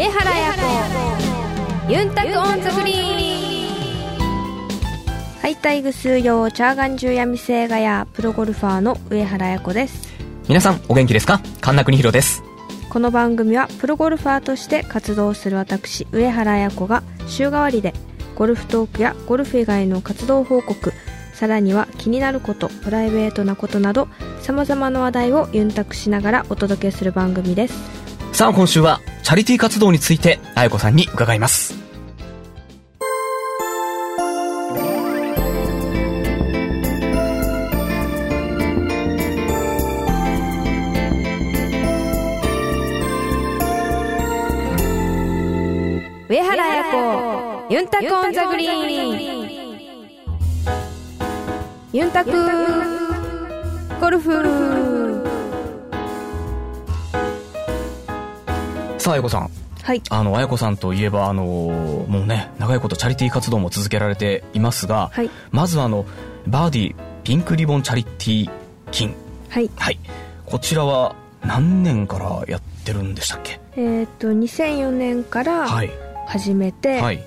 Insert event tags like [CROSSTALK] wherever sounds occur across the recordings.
上原彩子。ユンタクオンザフリー。はいタイグス用チャーガンジュヤミセイガヤプロゴルファーの上原彩子です。皆さんお元気ですか？神田邦弘です。この番組はプロゴルファーとして活動する私上原彩子が週替わりでゴルフトークやゴルフ以外の活動報告さらには気になることプライベートなことなどさまざまな話題をユンタクしながらお届けする番組ですさあ今週はチャリティー活動について彩子さんに伺います。上原彩子ユンタク on the green。ユンタクゴルフ。さあ彩子さん。はい。あの彩子さんといえばあのもうね長いことチャリティー活動も続けられていますが、はい。まずあのバーディーピンクリボンチャリティー金はい。はい。こちらは何年からやってるんでしたっけ？えっ、と2004年からはい。始めて、はい。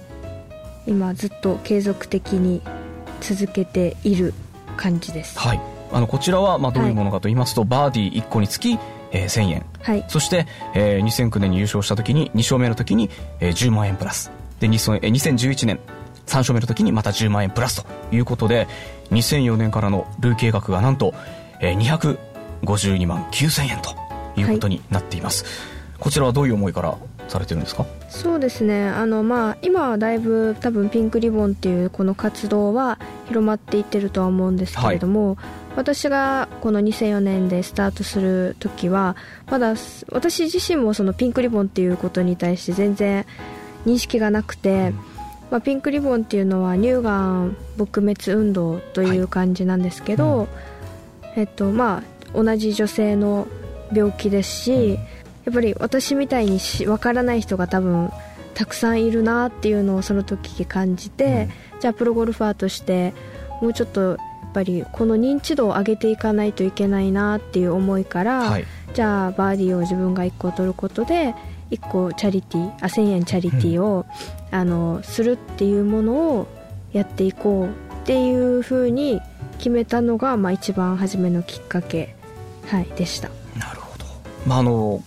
今ずっと継続的に続けている感じです。はい。あのこちらはまあどういうものかと言いますと、バーディー1個につき、えー1000円。はい。そして、えー2009年に優勝した時に2勝目の時に、えー10万円プラス。で2000えー2011年3勝目の時にまた10万円プラスということで2004年からの累計額がなんと、えー252万9000円ということになっています、こちらはどういう思いからされてるんですか？そうですね。あのまあ今はだいぶ多分ピンクリボンっていうこの活動は広まっていってるとは思うんですけれども、私がこの2004年でスタートする時はまだ私自身もそのピンクリボンっていうことに対して全然認識がなくて、まあ、ピンクリボンっていうのは乳がん撲滅運動という感じなんですけど、えっとまあ同じ女性の病気ですし、やっぱり私みたいにしわからない人が多分たくさんいるなっていうのをその時感じて、じゃあプロゴルファーとしてもうちょっとぱりこの認知度を上げていかないといけないなっていう思いから、はい。じゃあバーディーを自分が1個取ることで1個チャリティーあ1000円チャリティーを、あのするっていうものをやっていこうっていうふうに決めたのが、まあ、一番初めのきっかけ、はい、でした。なるほど。まああの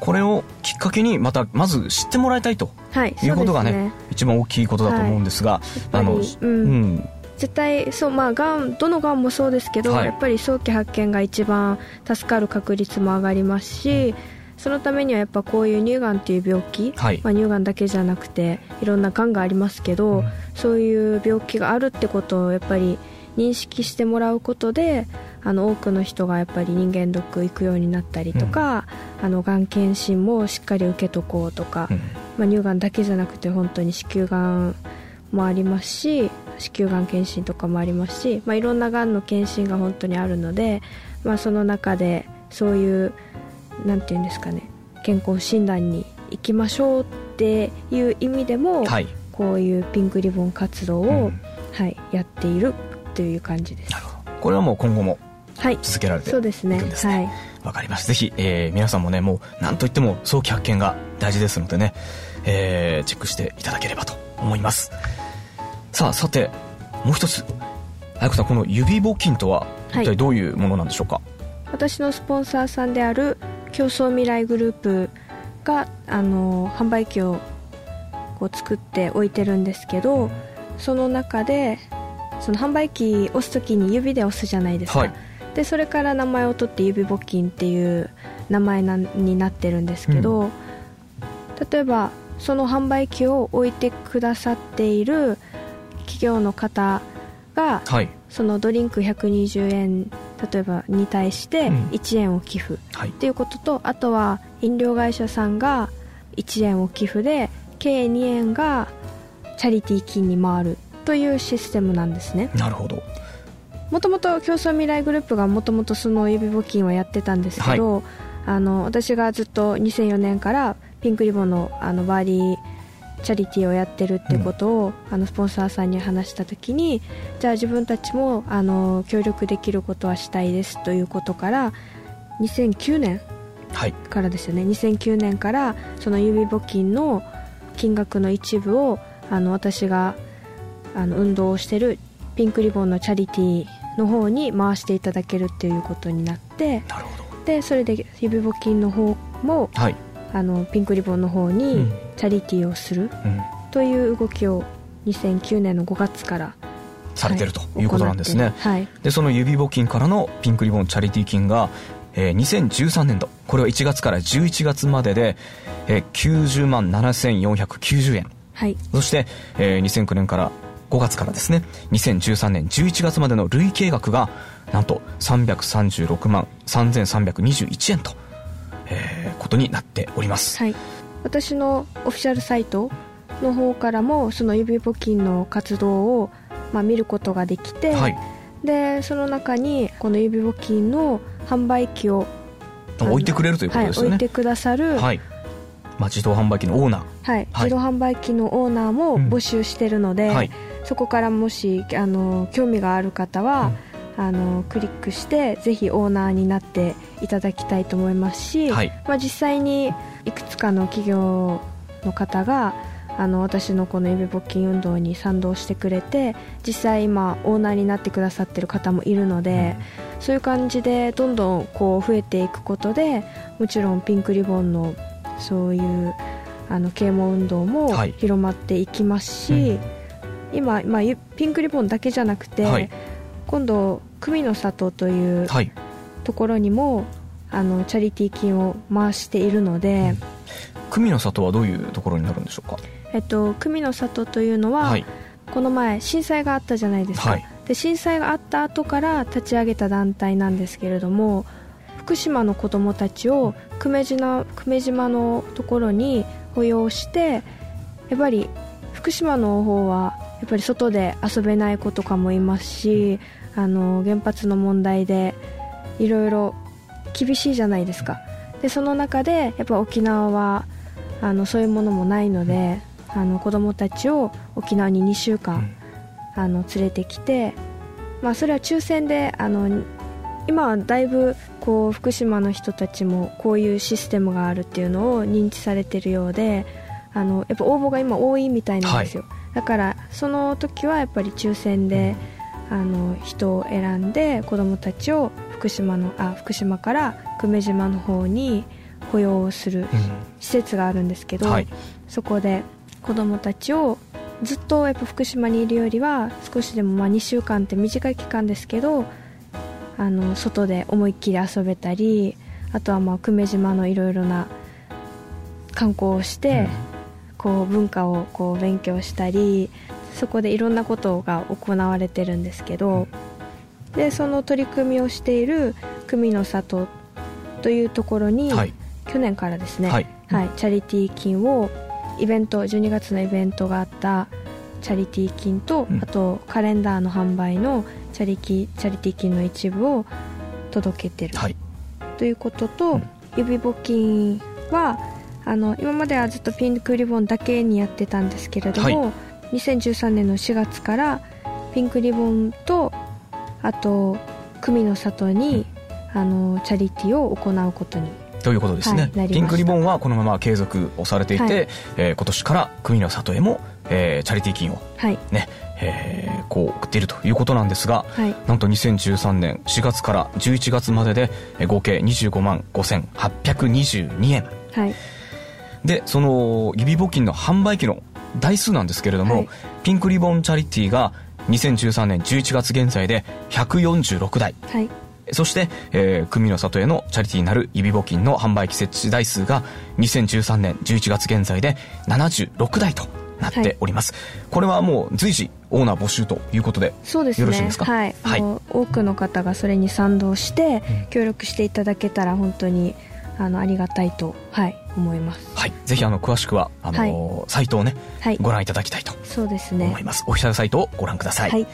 これをきっかけにまたまず知ってもらいたいとはいいうことがねね一番大きいことだと思うんですが、やっぱりうん。うん絶対そうまあがんどのがんもそうですけど、はい。やっぱり早期発見が一番助かる確率も上がりますしそのためにはやっぱこういう乳がんっていう病気、はい。まあ、乳がんだけじゃなくていろんながんがありますけど、うん。そういう病気があるってことをやっぱり認識してもらうことであの多くの人がやっぱり人間ドック行くようになったりとか、あのがん検診もしっかり受けとこうとか、うん。まあ、乳がんだけじゃなくて本当に子宮がんもありますし子宮がん検診とかもありますし、まあ、いろんながんの検診が本当にあるので、まあ、その中でそういうなんていうんですかね健康診断に行きましょうっていう意味でも、はい。こういうピンクリボン活動を、うん。はい、やっているという感じです。なるほど。これはもう今後もはい。続けられていそうですね。くんですね。はい。わかりましたぜひ、えー皆さんもねもう何といっても早期発見が大事ですのでね、えーチェックしていただければと思いますさあさてもう一つ。彩子さんこの指募金とははい。一体どういうものなんでしょうか、私のスポンサーさんである競争未来グループがあの販売機をこう作って置いてるんですけどその中でその販売機押す時に指で押すじゃないですか、はい。でそれから名前を取って指募金っていう名前なんになってるんですけど、例えばその販売機を置いてくださっている企業の方がはい。そのドリンク120円例えばに対してうん。1円を寄付っはい。ていうことと、あとは飲料会社さんが1円を寄付で計2円がチャリティー金に回るというシステムなんですね。なるほど。もともと競争未来グループがもともとその指募金をやってたんですけど、あの私がずっと2004年からピンクリボンのあのバーディーチャリティーをやってるってことを、あのスポンサーさんに話した時にじゃあ自分たちもあの協力できることはしたいですということから2009年からですよね、はい、2009年からその指募金の金額の一部をあの私があの運動をしてるピンクリボンのチャリティーの方に回していただけるっていうことになってなるほど。でそれで指募金の方も、はい、あのピンクリボンの方にチャリティーをするという動きを2009年の5月からされてるということなんですね、はい、でその指募金からのピンクリボンチャリティー金が、えー、2013年度。これは1月から11月までで、えー、90万7490円、はい、そして、えー、2009年から5月からですね。2013年11月までの累計額がなんと336万3321円と、えー、ことになっております、はい、私のオフィシャルサイトの方からもその指募金の活動を、まあ、見ることができて、はい、でその中にこの指募金の販売機を置いてくれるということですよね、はい、置いてくださる、はい。まあ、自動販売機のオーナー、はい、自動販売機のオーナーも募集してるので、うん。はい、そこからもしあの興味がある方は、うん、あのクリックしてぜひオーナーになっていただきたいと思いますし、はい、まあ、実際にいくつかの企業の方があの私のこの指募金運動に賛同してくれて実際今オーナーになってくださってる方もいるので、うん、そういう感じでどんどんこう増えていくことでもちろんピンクリボンのそういうあの啓蒙運動も広まっていきますし、はいうん。今、まあ、ピンクリボンだけじゃなくて、はい、今度久美の里というところにも、はい、あのチャリティー金を回しているので、久美の里はどういうところになるんでしょうか？えっと久美の里というのは、はい、この前震災があったじゃないですか、で震災があった後から立ち上げた団体なんですけれども福島の子どもたちを久米島久米島のところに保養してやっぱり福島の方はやっぱり外で遊べない子とかもいますしあの原発の問題でいろいろ厳しいじゃないですか。でその中でやっぱ沖縄はあのそういうものもないのであの子供たちを沖縄に2週間、あの連れてきて、まあ、それは抽選であの今はだいぶこう福島の人たちもこういうシステムがあるっていうのを認知されてるようであのやっぱ応募が今多いみたいなんですよ、はい。だからその時はやっぱり抽選で、あの人を選んで子供たちを福島のあ福島から久米島の方に保養する施設があるんですけど、うんはい、そこで子供たちをずっとやっぱ福島にいるよりは少しでもまあ2週間って短い期間ですけどあの外で思いっきり遊べたりあとはまあ久米島のいろいろな観光をして、うん。こう文化をこう勉強したりそこでいろんなことが行われてるんですけどでその取り組みをしている久美の里というところに、はい、去年からですね、はい、はい、チャリティー金をイベント12月のイベントがあったチャリティー金と、うん、あとカレンダーの販売のチャリキチャリティー金の一部を届けてる、はい、ということと、うん、指募金はあの今まではずっとピンクリボンだけにやってたんですけれども、はい、2013年の4月からピンクリボンとあと久美の里に、うん、あのチャリティーを行うことにということですね、はい、ピンクリボンはこのまま継続をされていて、はい、えー、今年から久美の里へも、えー、チャリティー金をね、はい。えー、こう送っているということなんですが、はい、なんと2013年4月から11月までで合計25万5822円、はい。でその指募金の販売機の台数なんですけれども、はい、ピンクリボンチャリティーが2013年11月現在で146台、はい、そして、えー、組の里へのチャリティーになる指募金の販売機設置台数が2013年11月現在で76台となっております、はい、これはもう随時オーナー募集ということでそうですね。よろしいですか？はい、はい、多くの方がそれに賛同して協力していただけたら本当にあのありがたいと、はい、思います。はい、ぜひあの詳しくはあの、はい、サイトをね、はい、ご覧いただきたいとそうですね。思います。オフィシャルサイトをご覧ください。はい、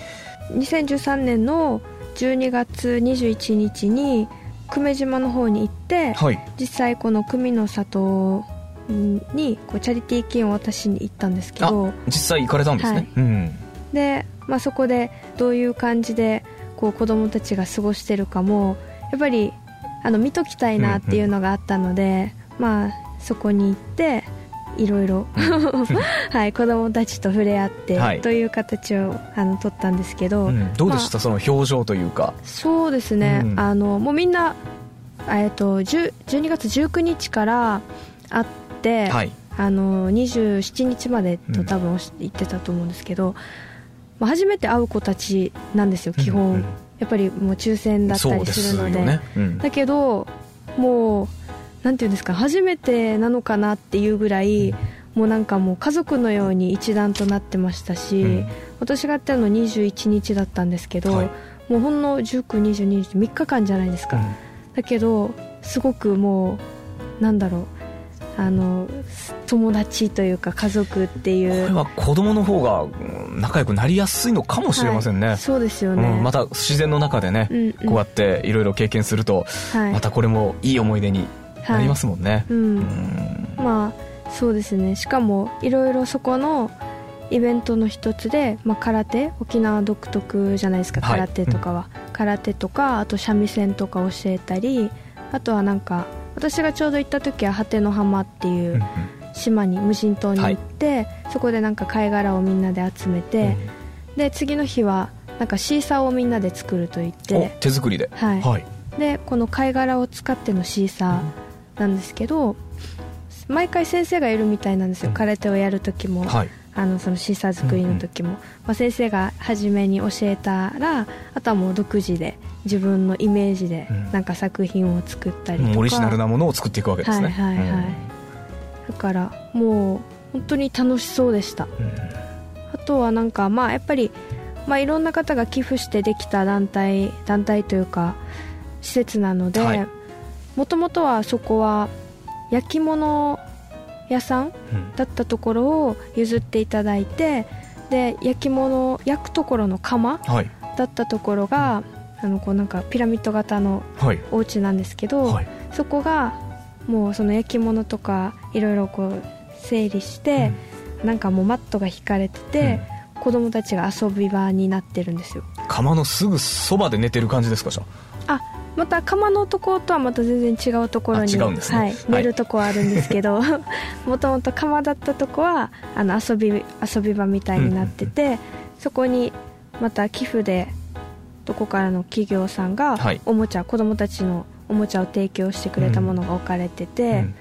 2013年の12月21日に久米島の方に行って、はい、実際この久美の里にこうチャリティー金を渡しに行ったんですけど実際行かれたんですね、はい、うん、で、まあ、そこでどういう感じでこう子供たちが過ごしてるかもやっぱりあの見ときたいなっていうのがあったので、まあそこに行っていろいろ、[LAUGHS] はい、子供たちと触れ合って、はい。という形をあの取ったんですけど、うん。どうでした、まあその表情というか。そうですね、うん。あのもうみんな、えっと10 12月19日から会って、はい。あの27日までうん。と多分言ってたと思うんですけど、まあ、初めて会う子たちなんですよ基本、うんうんやっぱりもう抽選だったりすするので。よね、うん。だけどもうなんていうんですか初めてなのかなっていうぐらい、もうなんかもう家族のように一段となってましたし、うん。私がやったの21日だったんですけど、はい。もうほんの1922日3日間じゃないですか、うん。だけどすごくもうなんだろうあの友達というか家族っていこうれは子供の方がうん仲良くなりやすいのかもしれませんね、はいそうですよね、うん、また自然の中でね、うんうん。こうやっていろいろ経験すると、はい。またこれもいい思い出になりますもんね、うん。うん。まあそうですね。しかもいろいろそこのイベントの一つで、まあ、空手沖縄独特じゃないですかはい。空手とかは、空手とかあと三味線とか教えたりあとはなんか私がちょうど行った時は果ての浜っていううん島に無人島に行って、そこでなんか貝殻をみんなで集めて、で次の日はなんかシーサーをみんなで作ると言っおて手作りで。はい。はい。でこの貝殻を使ってのシーサーなんですけど毎回先生がいるみたいなんですよ、うん。空手をやる時も、はいあのそのシーサー作りの時も、まあ、先生が初めに教えたらあとはもう独自で自分のイメージでうん。なんか作品を作ったりとか、もうオリジナルなものを作っていくわけですね。はいはいはい、だからもう本当に楽しそうでした。うん。うんあとはなんかまあやっぱり、まあ、いろんな方が寄付してできた団体団体というか施設なのはい。でもともとはそこは焼き物屋さんうん。だったところを譲っていただいてで焼き物を焼くところの窯はい。だったところがあのこうなんかピラミッド型のはい。お家なんですけど、はい。そこがもうその焼き物とかいろいろこう整理して、なんかもうマットが引かれてて、子供たちが遊び場になってるんですよ。窯のすぐそばで寝てる感じですかじゃあ？また窯のところとはまた全然違うところにね。はいはい、寝るとこはあるんですけど [LAUGHS] もともと窯だったとこはあの遊び遊び場みたいになってて、そこにまた寄付でどこからの企業さんがはい。おもちゃ、子供たちのおもちゃを提供してくれたものが置かれてて、うん。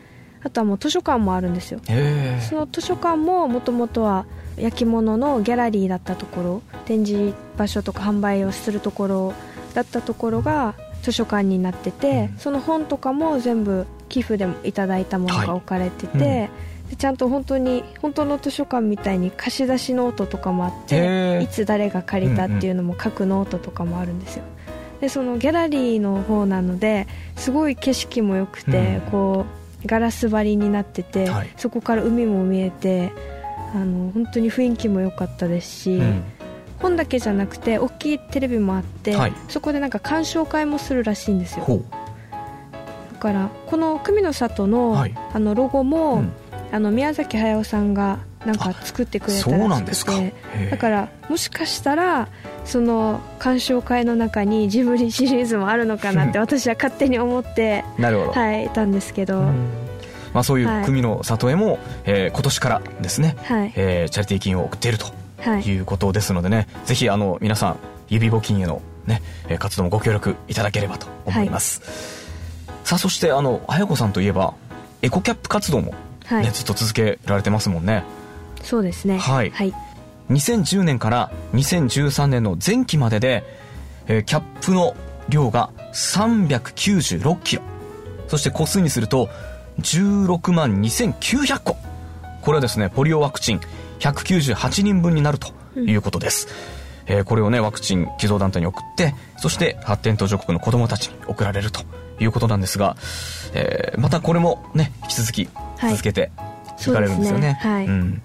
あとはもう図書館もあるんですよ。へその図書館ももともとは焼き物のギャラリーだったところ展示場所とか販売をするところだったところが図書館になってて、うん。その本とかも全部寄付でもいただいたものはい。が置かれてて、うん。でちゃんと本当に本当の図書館みたいに貸し出しノートとかもあっていつ誰が借りたっていうのも書くノートとかもあるんですよ。でそのギャラリーの方なのですごい景色も良くて、うん。こうガラス張りになってて、はい。そこから海も見えてあの本当に雰囲気も良かったですし、うん本だけじゃなくて大きいテレビもあって、はい。そこでなんか鑑賞会もするらしいんですよ。だからこの久美の里の,、はい。あのロゴも、うん。あの宮崎駿さんがなんか作ってくれたらしくんですか？へてーだからもしかしたらその鑑賞会の中にジブリシリーズもあるのかなって [LAUGHS] 私は勝手に思ってなるほど、はいいたんですけど、うん。まあ、そういうはい。組の里へも、えー今年からですね、はい。えーチャリティー金を送っていると。はい。いうことですのでね、ぜひあの皆さん指募金への、ね、えー活動もご協力いただければと思います、さあそしてあの綾子さんといえばエコキャップ活動も、ねはい。ずっと続けられてますもんね。そうですね。はい。はい。2010年から2013年の前期までで、えーキャップの量が396キロ。そして個数にすると16万2900個これはですねポリオワクチン198人分になるということです、えーこれをねワクチン寄贈団体に送ってそして発展途上国の子どもたちに送られるということなんですが、えーまたこれもね引き続きはい。続けていかれるんですよね,、そうですね。はい。うん。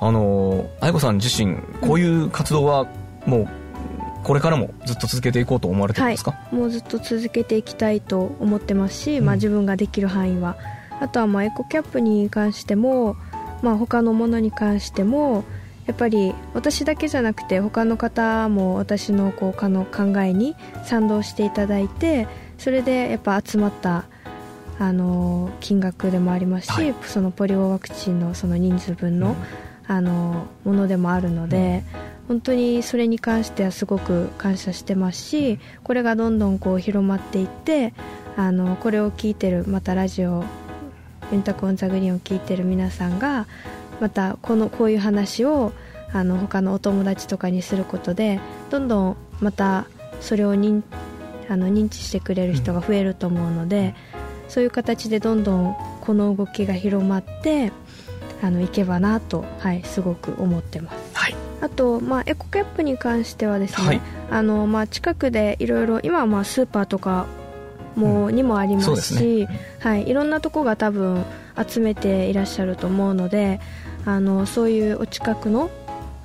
あのー愛子さん自身こういう活動はもうこれからもずっと続けていこうと思われてるんですか、もうずっと続けていきたいと思ってますし、まあ、うん自分ができる範囲は。あとはまあエコキャップに関しても、まあ、他のものに関してもやっぱり私だけじゃなくて他の方も私のこうかの考えに賛同していただいてそれでやっぱ集まったあの金額でもありますし、はい。そのポリオワクチンのその人数分の,、うん。あのものでもあるので、本当にそれに関してはすごく感謝してますしこれがどんどんこう広まっていってあのこれを聞いてるまたラジオ「ユンタクオン・ザ・グリーン」を聞いてる皆さんがまたこのこういう話をあの他のお友達とかにすることでどんどんまたそれを認あの認知してくれる人が増えると思うので、そういう形でどんどんこの動きが広まってあのいけばなと、はい、すごく思ってます。はいあと、まあ、エコキャップに関してはですね、はいあのまあ、近くでいろいろ今はまあスーパーとかも、にもありますすしはい、いろんなとこが多分集めていらっしゃると思うのであのそういうお近くの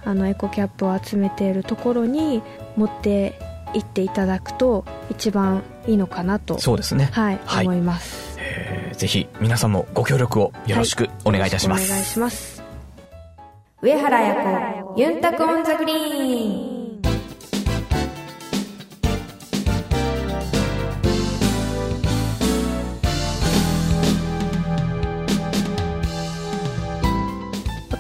あのエコキャップを集めているところに持って行っていただくと一番いいのかなと、そうですね、はいはい。思います。えーぜひ皆さんもご協力をよろしくお願いいたします、よろくお願いします。上原彩子ユンタクオンザグリーン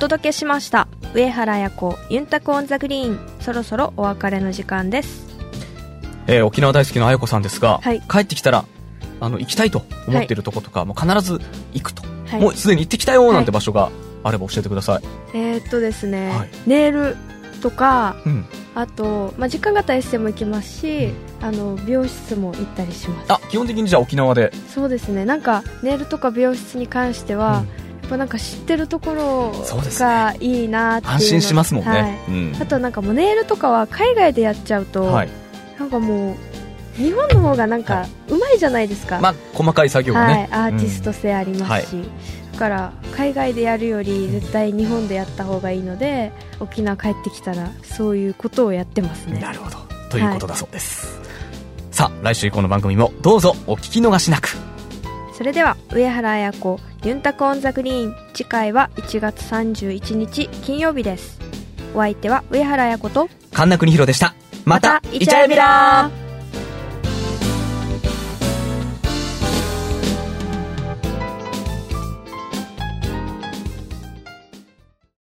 届けしました。上原彩子ユンタク on the green。そろそろお別れの時間です。えー沖縄大好きな彩子さんですが、はい。帰ってきたらあの行きたいと思っているとことか、もう必ず行くと、はい。もうすでに行ってきたよなんて場所があれば教えてください、えーっとですね、はい。ネイルとかうん、あと、まあ、時間があったらエステも行きますし、あの美容室も行ったりします。あ基本的にじゃあ沖縄で、そうですね。なんかネイルとか美容室に関しては、ぱなんか知ってるところがいいなっていうの安心しますもんね、はい。うん。あとなんかもうネイルとかは海外でやっちゃうと、はい。なんかもう日本の方がなんかうまいじゃないですか、まあ細かい作業がはい。ね、、アーティスト性ありますし、うだから海外でやるより絶対日本でやった方がいいので沖縄帰ってきたらそういうことをやってますね。なるほど。ということだそうです、さあ来週以降の番組もどうぞお聞き逃しなくそれでは上原綾子ユンタクオンザグリーン。次回は1月31日金曜日です。お相手は上原綾子と神田邦弘でした。またイチャイビラ。ー